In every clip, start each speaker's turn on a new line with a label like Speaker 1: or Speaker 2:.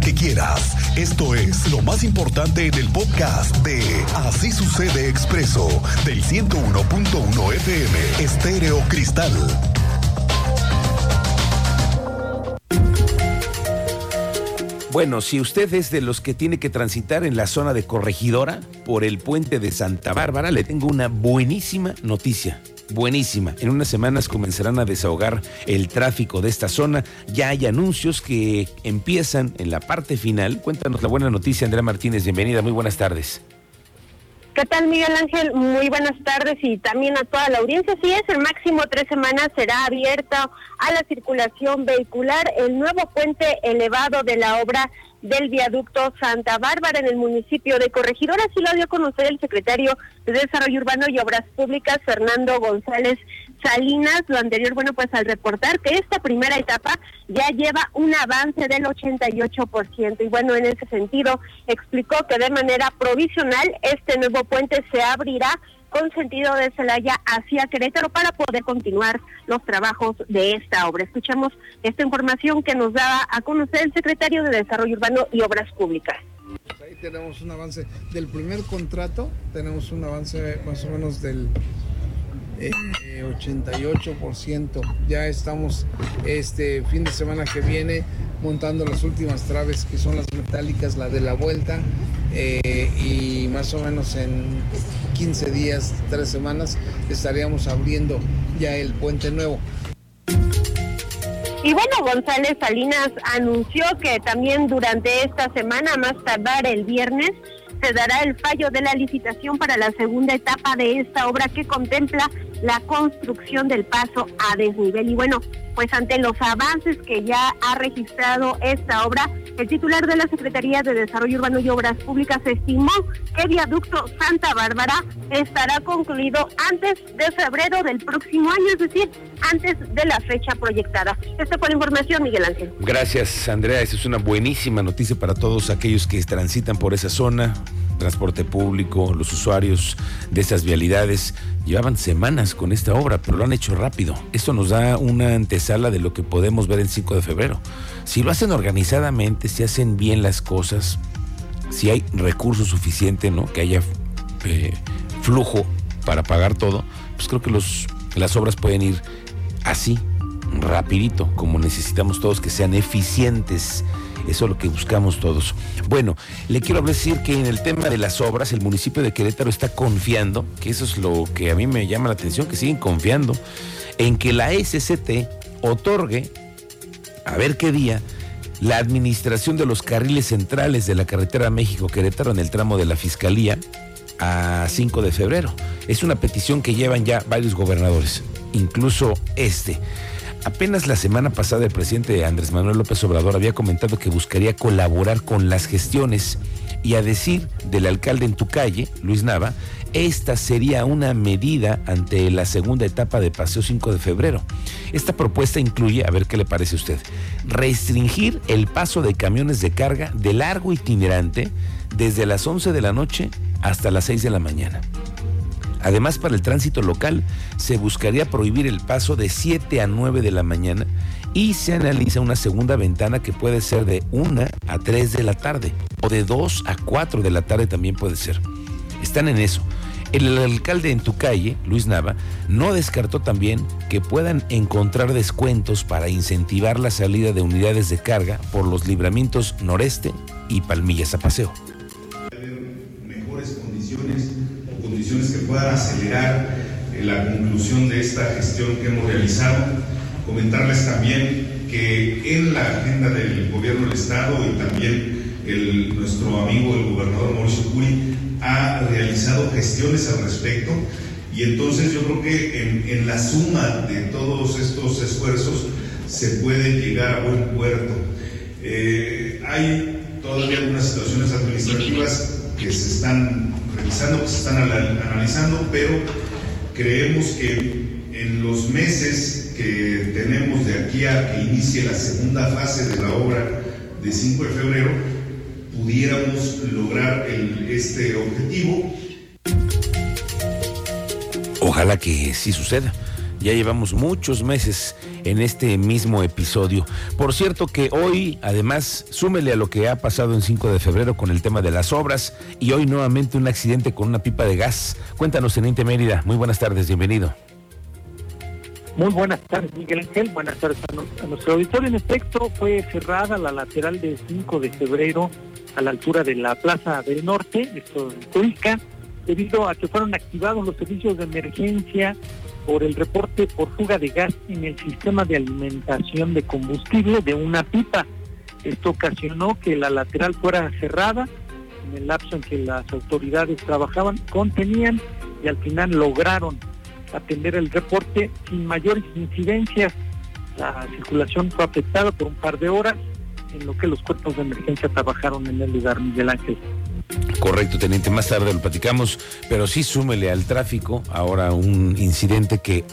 Speaker 1: que quieras. Esto es lo más importante en el podcast de Así sucede expreso del 101.1 FM Estéreo Cristal.
Speaker 2: Bueno, si usted es de los que tiene que transitar en la zona de Corregidora por el puente de Santa Bárbara, le tengo una buenísima noticia buenísima. En unas semanas comenzarán a desahogar el tráfico de esta zona. Ya hay anuncios que empiezan en la parte final. Cuéntanos la buena noticia, Andrea Martínez. Bienvenida, muy buenas tardes.
Speaker 3: ¿Qué tal, Miguel Ángel? Muy buenas tardes y también a toda la audiencia. Sí es, el máximo tres semanas será abierto a la circulación vehicular el nuevo puente elevado de la obra del viaducto Santa Bárbara en el municipio de Corregidor. Así lo dio a conocer el secretario de Desarrollo Urbano y Obras Públicas, Fernando González Salinas. Lo anterior, bueno, pues al reportar que esta primera etapa ya lleva un avance del 88%. Y bueno, en ese sentido, explicó que de manera provisional este nuevo puente se abrirá con sentido de Celaya hacia Querétaro para poder continuar los trabajos de esta obra. Escuchamos esta información que nos da a conocer el secretario de Desarrollo Urbano y Obras Públicas.
Speaker 4: Ahí tenemos un avance del primer contrato, tenemos un avance más o menos del 88%. Eh, ya estamos este fin de semana que viene montando las últimas traves que son las metálicas, la de la vuelta, eh, y más o menos en 15 días, 3 semanas, estaríamos abriendo ya el puente nuevo.
Speaker 3: Y bueno, González Salinas anunció que también durante esta semana, más tardar el viernes, se dará el fallo de la licitación para la segunda etapa de esta obra que contempla la construcción del paso a desnivel. Y bueno, pues ante los avances que ya ha registrado esta obra, el titular de la Secretaría de Desarrollo Urbano y Obras Públicas estimó que viaducto Santa Bárbara estará concluido antes de febrero del próximo año, es decir, antes de la fecha proyectada. Esta fue la información, Miguel Ángel.
Speaker 2: Gracias, Andrea. Esa es una buenísima noticia para todos aquellos que transitan por esa zona transporte público, los usuarios de esas vialidades llevaban semanas con esta obra, pero lo han hecho rápido. Esto nos da una antesala de lo que podemos ver el 5 de febrero. Si lo hacen organizadamente, si hacen bien las cosas, si hay recursos suficientes, ¿no? Que haya eh, flujo para pagar todo, pues creo que los, las obras pueden ir así, rapidito, como necesitamos todos que sean eficientes eso es lo que buscamos todos. Bueno, le quiero decir que en el tema de las obras, el municipio de Querétaro está confiando, que eso es lo que a mí me llama la atención, que siguen confiando en que la SCT otorgue, a ver qué día, la administración de los carriles centrales de la carretera México-Querétaro en el tramo de la Fiscalía a 5 de febrero. Es una petición que llevan ya varios gobernadores, incluso este. Apenas la semana pasada el presidente Andrés Manuel López Obrador había comentado que buscaría colaborar con las gestiones y a decir del alcalde en tu calle, Luis Nava, esta sería una medida ante la segunda etapa de Paseo 5 de febrero. Esta propuesta incluye, a ver qué le parece a usted, restringir el paso de camiones de carga de largo itinerante desde las 11 de la noche hasta las 6 de la mañana. Además, para el tránsito local se buscaría prohibir el paso de 7 a 9 de la mañana y se analiza una segunda ventana que puede ser de 1 a 3 de la tarde o de 2 a 4 de la tarde también puede ser. Están en eso. El alcalde en tu calle, Luis Nava, no descartó también que puedan encontrar descuentos para incentivar la salida de unidades de carga por los libramientos noreste y Palmillas a Paseo.
Speaker 5: Que puedan acelerar eh, la conclusión de esta gestión que hemos realizado. Comentarles también que en la agenda del gobierno del Estado y también el, nuestro amigo el gobernador Mauricio Curi ha realizado gestiones al respecto y entonces yo creo que en, en la suma de todos estos esfuerzos se puede llegar a buen puerto. Eh, hay todavía algunas situaciones administrativas que se están revisando, que se están analizando, pero creemos que en los meses que tenemos de aquí a que inicie la segunda fase de la obra de 5 de febrero, pudiéramos lograr este objetivo.
Speaker 2: Ojalá que sí suceda. Ya llevamos muchos meses en este mismo episodio. Por cierto que hoy, además, súmele a lo que ha pasado en 5 de febrero con el tema de las obras y hoy nuevamente un accidente con una pipa de gas. Cuéntanos, Teniente Mérida. Muy buenas tardes, bienvenido.
Speaker 6: Muy buenas tardes, Miguel Ángel. Buenas tardes a, nuestro auditorio. En efecto, fue cerrada la lateral de 5 de febrero a la altura de la Plaza del Norte, esto en Tuica, debido a que fueron activados los servicios de emergencia por el reporte por fuga de gas en el sistema de alimentación de combustible de una pipa. Esto ocasionó que la lateral fuera cerrada en el lapso en que las autoridades trabajaban, contenían y al final lograron atender el reporte sin mayores incidencias. La circulación fue afectada por un par de horas en lo que los cuerpos de emergencia trabajaron en el lugar, Miguel Ángel.
Speaker 2: Correcto, teniente. Más tarde lo platicamos, pero sí súmele al tráfico ahora un incidente que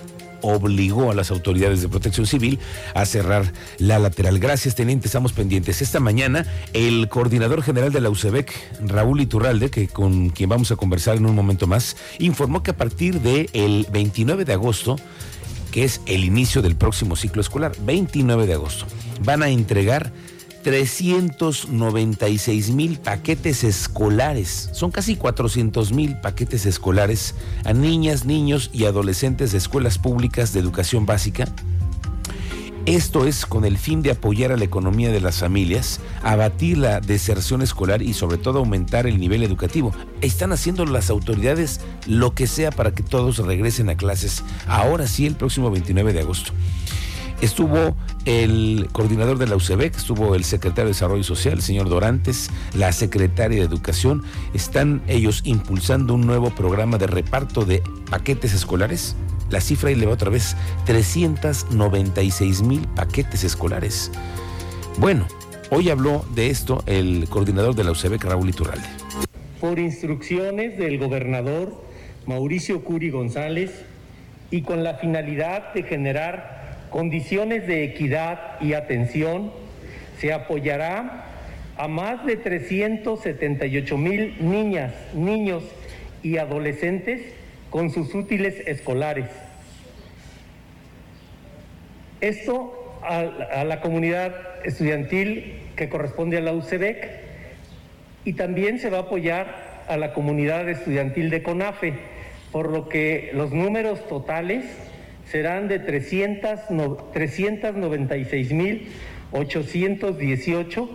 Speaker 2: obligó a las autoridades de protección civil a cerrar la lateral. Gracias, teniente, estamos pendientes. Esta mañana, el coordinador general de la UCEBEC, Raúl Iturralde, que con quien vamos a conversar en un momento más, informó que a partir del el 29 de agosto, que es el inicio del próximo ciclo escolar, 29 de agosto, van a entregar 396 mil paquetes escolares. Son casi 400 mil paquetes escolares a niñas, niños y adolescentes de escuelas públicas de educación básica. Esto es con el fin de apoyar a la economía de las familias, abatir la deserción escolar y sobre todo aumentar el nivel educativo. Están haciendo las autoridades lo que sea para que todos regresen a clases ahora sí el próximo 29 de agosto. Estuvo el coordinador de la UCEBEC, estuvo el secretario de Desarrollo Social, el señor Dorantes, la secretaria de Educación. Están ellos impulsando un nuevo programa de reparto de paquetes escolares. La cifra eleva otra vez 396 mil paquetes escolares. Bueno, hoy habló de esto el coordinador de la UCEBEC, Raúl Iturralde.
Speaker 7: Por instrucciones del gobernador Mauricio Curi González y con la finalidad de generar condiciones de equidad y atención, se apoyará a más de 378 mil niñas, niños y adolescentes con sus útiles escolares. Esto a, la comunidad estudiantil que corresponde a la UCEBEC y también se va a apoyar a la comunidad estudiantil de CONAFE, por lo que los números totales serán de 396.818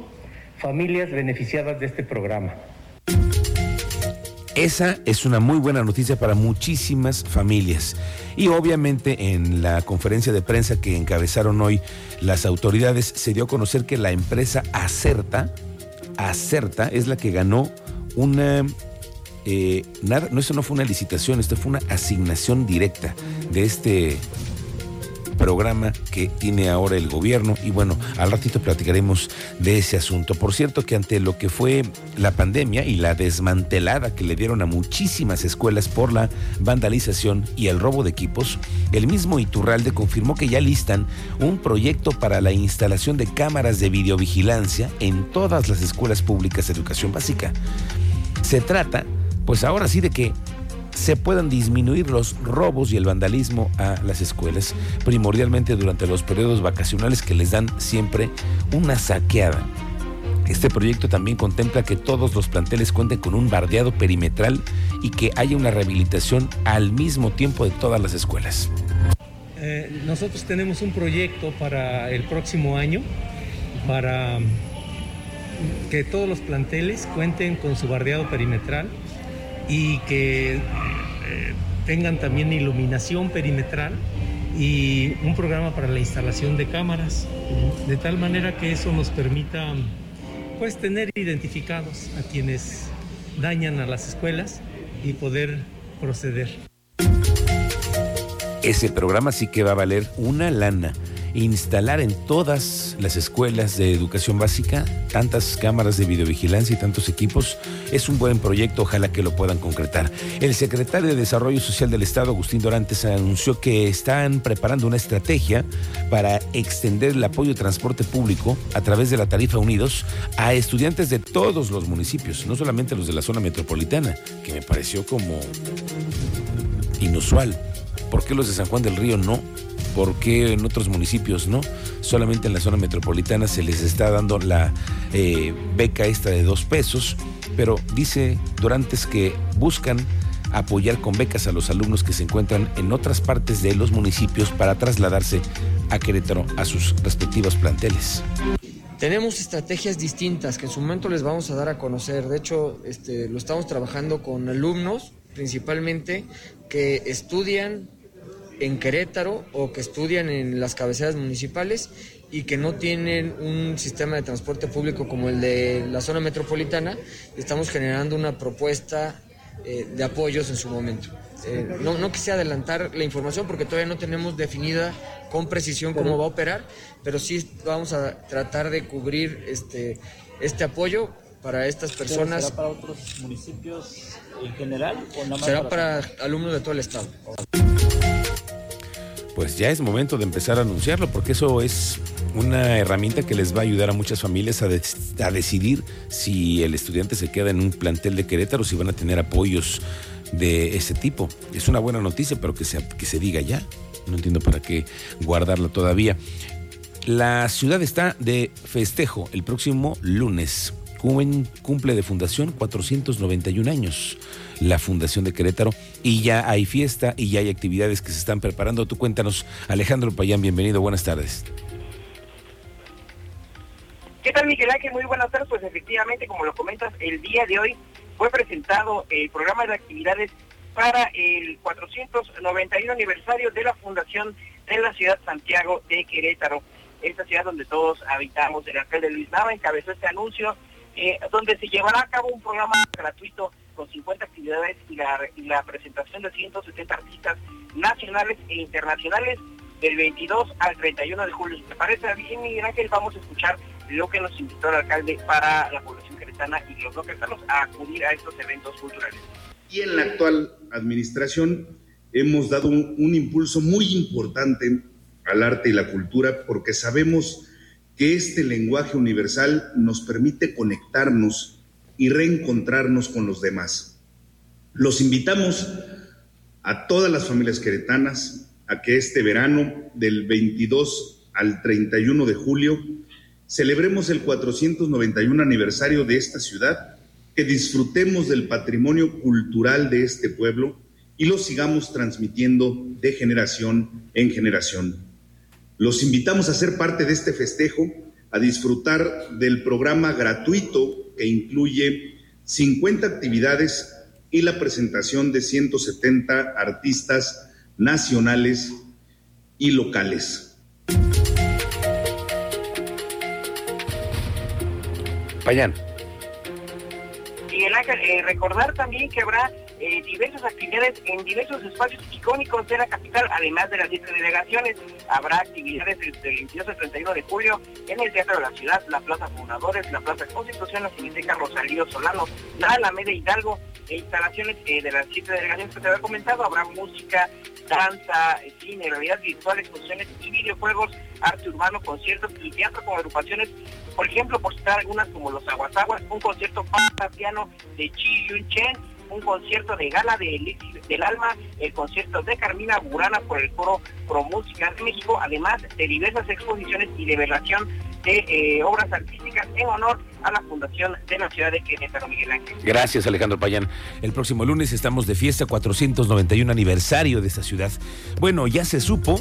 Speaker 7: familias beneficiadas de este programa.
Speaker 2: Esa es una muy buena noticia para muchísimas familias. Y obviamente en la conferencia de prensa que encabezaron hoy las autoridades se dio a conocer que la empresa Acerta, Acerta es la que ganó una eh, nada, no, eso no fue una licitación, esto fue una asignación directa de este programa que tiene ahora el gobierno y bueno, al ratito platicaremos de ese asunto. Por cierto que ante lo que fue la pandemia y la desmantelada que le dieron a muchísimas escuelas por la vandalización y el robo de equipos, el mismo Iturralde confirmó que ya listan un proyecto para la instalación de cámaras de videovigilancia en todas las escuelas públicas de educación básica. Se trata pues ahora sí de que se puedan disminuir los robos y el vandalismo a las escuelas, primordialmente durante los periodos vacacionales que les dan siempre una saqueada. Este proyecto también contempla que todos los planteles cuenten con un bardeado perimetral y que haya una rehabilitación al mismo tiempo de todas las escuelas.
Speaker 8: Eh, nosotros tenemos un proyecto para el próximo año para que todos los planteles cuenten con su bardeado perimetral y que eh, tengan también iluminación perimetral y un programa para la instalación de cámaras, de tal manera que eso nos permita pues tener identificados a quienes dañan a las escuelas y poder proceder.
Speaker 2: Ese programa sí que va a valer una lana instalar en todas las escuelas de educación básica tantas cámaras de videovigilancia y tantos equipos es un buen proyecto, ojalá que lo puedan concretar. El secretario de Desarrollo Social del Estado, Agustín Dorantes, anunció que están preparando una estrategia para extender el apoyo de transporte público a través de la tarifa Unidos a estudiantes de todos los municipios, no solamente los de la zona metropolitana, que me pareció como inusual ¿Por qué los de San Juan del Río no? ¿Por qué en otros municipios no? Solamente en la zona metropolitana se les está dando la eh, beca esta de dos pesos, pero dice Durantes que buscan apoyar con becas a los alumnos que se encuentran en otras partes de los municipios para trasladarse a Querétaro a sus respectivos planteles.
Speaker 9: Tenemos estrategias distintas que en su momento les vamos a dar a conocer. De hecho, este, lo estamos trabajando con alumnos principalmente que estudian en Querétaro o que estudian en las cabeceras municipales y que no tienen un sistema de transporte público como el de la zona metropolitana. Estamos generando una propuesta eh, de apoyos en su momento. Eh, no, no quise adelantar la información porque todavía no tenemos definida con precisión cómo va a operar, pero sí vamos a tratar de cubrir este, este apoyo para estas personas.
Speaker 10: ¿Será para otros municipios en general o nada más
Speaker 9: Será para alumnos de todo el estado.
Speaker 2: Pues ya es momento de empezar a anunciarlo porque eso es una herramienta que les va a ayudar a muchas familias a, decidir si el estudiante se queda en un plantel de Querétaro, si van a tener apoyos de ese tipo. Es una buena noticia, pero que se, que se diga ya. No entiendo para qué guardarla todavía. La ciudad está de festejo el próximo lunes. Cum- Cumple de fundación 491 años la Fundación de Querétaro y ya hay fiesta y ya hay actividades que se están preparando. Tú cuéntanos, Alejandro Payán, bienvenido, buenas tardes.
Speaker 11: ¿Qué tal, Miguel Ángel? Muy buenas tardes. Pues efectivamente, como lo comentas, el día de hoy fue presentado el programa de actividades para el 491 aniversario de la fundación de la ciudad Santiago de Querétaro, esta ciudad donde todos habitamos. El alcalde Luis Nava encabezó este anuncio, eh, donde se llevará a cabo un programa gratuito con 50 actividades y la, y la presentación de 170 artistas nacionales e internacionales del 22 al 31 de julio. Te parece bien, Miguel Ángel, vamos a escuchar lo que nos invitó el alcalde para la población queretana y los no queretanos a acudir a estos eventos culturales.
Speaker 12: Y en la actual administración hemos dado un, un impulso muy importante al arte y la cultura porque sabemos que este lenguaje universal nos permite conectarnos y reencontrarnos con los demás. Los invitamos a todas las familias queretanas a que este verano, del 22 al 31 de julio, celebremos el 491 aniversario de esta ciudad, que disfrutemos del patrimonio cultural de este pueblo y lo sigamos transmitiendo de generación en generación. Los invitamos a ser parte de este festejo, a disfrutar del programa gratuito que incluye 50 actividades y la presentación de 170 artistas nacionales y locales.
Speaker 2: Payán.
Speaker 11: Miguel Ángel, eh, recordar también que habrá eh, diversas actividades en diversos espacios icónicos de la capital, además de las siete delegaciones. Habrá actividades desde el 22 al 31 de julio en el Teatro de la Ciudad, la Plaza Fundadores, la Plaza Constitución, la Cineteca Rosalío Solano, la Alameda Hidalgo, e instalaciones eh, de las siete delegaciones que te había comentado. Habrá música, danza, eh, cine, realidad virtual, exposiciones y videojuegos, arte urbano, conciertos y teatro con agrupaciones. Por ejemplo, por citar algunas como los Aguasaguas, un concierto para piano de Chi Yun Chen, un concierto de gala de Elixir del Alma, el concierto de Carmina Burana por el Foro Pro Música de México, además de diversas exposiciones y de eh, obras artísticas en honor a la Fundación de la Ciudad de Querétaro, Miguel Ángel.
Speaker 2: Gracias, Alejandro Payán. El próximo lunes estamos de fiesta, 491 aniversario de esta ciudad. Bueno, ya se supo,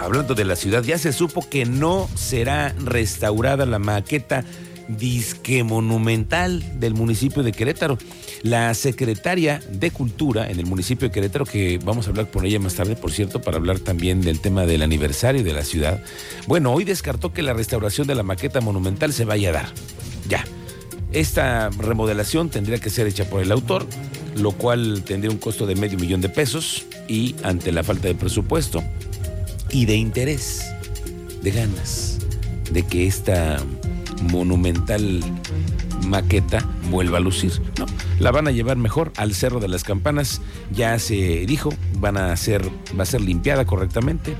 Speaker 2: hablando de la ciudad, ya se supo que no será restaurada la maqueta disque monumental del municipio de Querétaro. La secretaria de Cultura en el municipio de Querétaro, que vamos a hablar por ella más tarde, por cierto, para hablar también del tema del aniversario de la ciudad. Bueno, hoy descartó que la restauración de la maqueta monumental se vaya a dar. Ya. Esta remodelación tendría que ser hecha por el autor, lo cual tendría un costo de medio millón de pesos y ante la falta de presupuesto y de interés, de ganas, de que esta monumental maqueta vuelva a lucir. No, la van a llevar mejor al Cerro de las Campanas. Ya se dijo, van a ser, va a ser limpiada correctamente.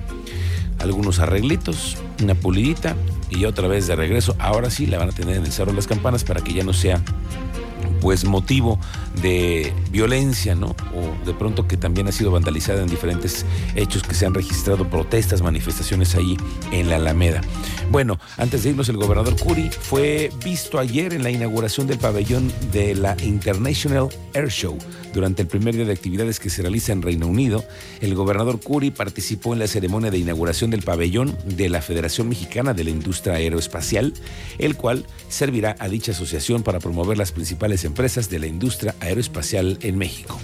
Speaker 2: Algunos arreglitos, una pulidita y otra vez de regreso. Ahora sí la van a tener en el Cerro de las Campanas para que ya no sea pues motivo de violencia, ¿no? O de pronto que también ha sido vandalizada en diferentes hechos que se han registrado, protestas, manifestaciones ahí en la Alameda. Bueno, antes de irnos, el gobernador Curi fue visto ayer en la inauguración del pabellón de la International Air Show. Durante el primer día de actividades que se realiza en Reino Unido, el gobernador Curi participó en la ceremonia de inauguración del pabellón de la Federación Mexicana de la Industria Aeroespacial, el cual servirá a dicha asociación para promover las principales empresas de la industria aeroespacial en México.